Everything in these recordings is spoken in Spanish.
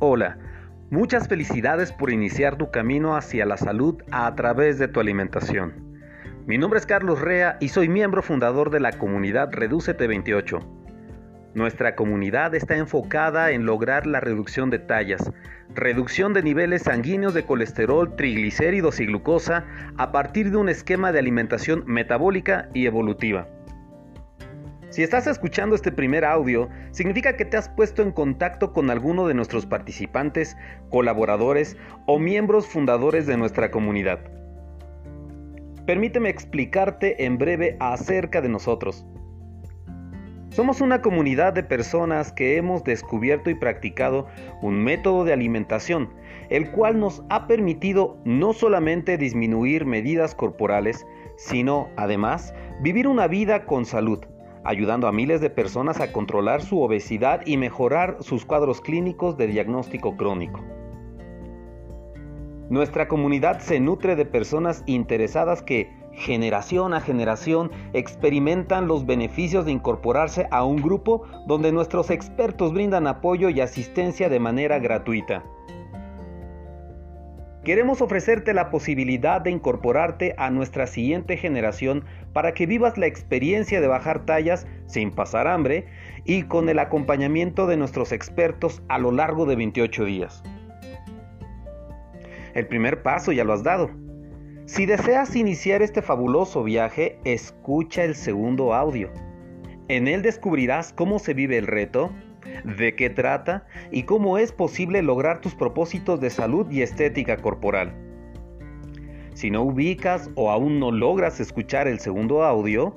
Hola, muchas felicidades por iniciar tu camino hacia la salud a través de tu alimentación. Mi nombre es Carlos Rea y soy miembro fundador de la comunidad Redúcete 28. Nuestra comunidad está enfocada en lograr la reducción de tallas, reducción de niveles sanguíneos de colesterol, triglicéridos y glucosa a partir de un esquema de alimentación metabólica y evolutiva. Si estás escuchando este primer audio, significa que te has puesto en contacto con alguno de nuestros participantes, colaboradores o miembros fundadores de nuestra comunidad. Permíteme explicarte en breve acerca de nosotros. Somos una comunidad de personas que hemos descubierto y practicado un método de alimentación, el cual nos ha permitido no solamente disminuir medidas corporales, sino además vivir una vida con salud ayudando a miles de personas a controlar su obesidad y mejorar sus cuadros clínicos de diagnóstico crónico. Nuestra comunidad se nutre de personas interesadas que, generación a generación, experimentan los beneficios de incorporarse a un grupo donde nuestros expertos brindan apoyo y asistencia de manera gratuita. Queremos ofrecerte la posibilidad de incorporarte a nuestra siguiente generación para que vivas la experiencia de bajar tallas sin pasar hambre y con el acompañamiento de nuestros expertos a lo largo de 28 días. El primer paso ya lo has dado. Si deseas iniciar este fabuloso viaje, escucha el segundo audio. En él descubrirás cómo se vive el reto, de qué trata y cómo es posible lograr tus propósitos de salud y estética corporal. Si no ubicas o aún no logras escuchar el segundo audio,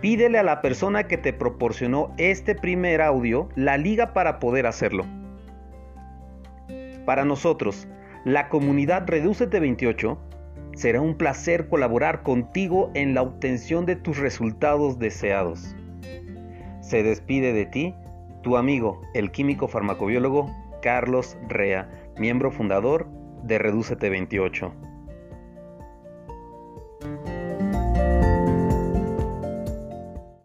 pídele a la persona que te proporcionó este primer audio la liga para poder hacerlo. Para nosotros, la comunidad Reducete 28, será un placer colaborar contigo en la obtención de tus resultados deseados. Se despide de ti tu amigo, el químico farmacobiólogo Carlos Rea, miembro fundador de Reducete 28.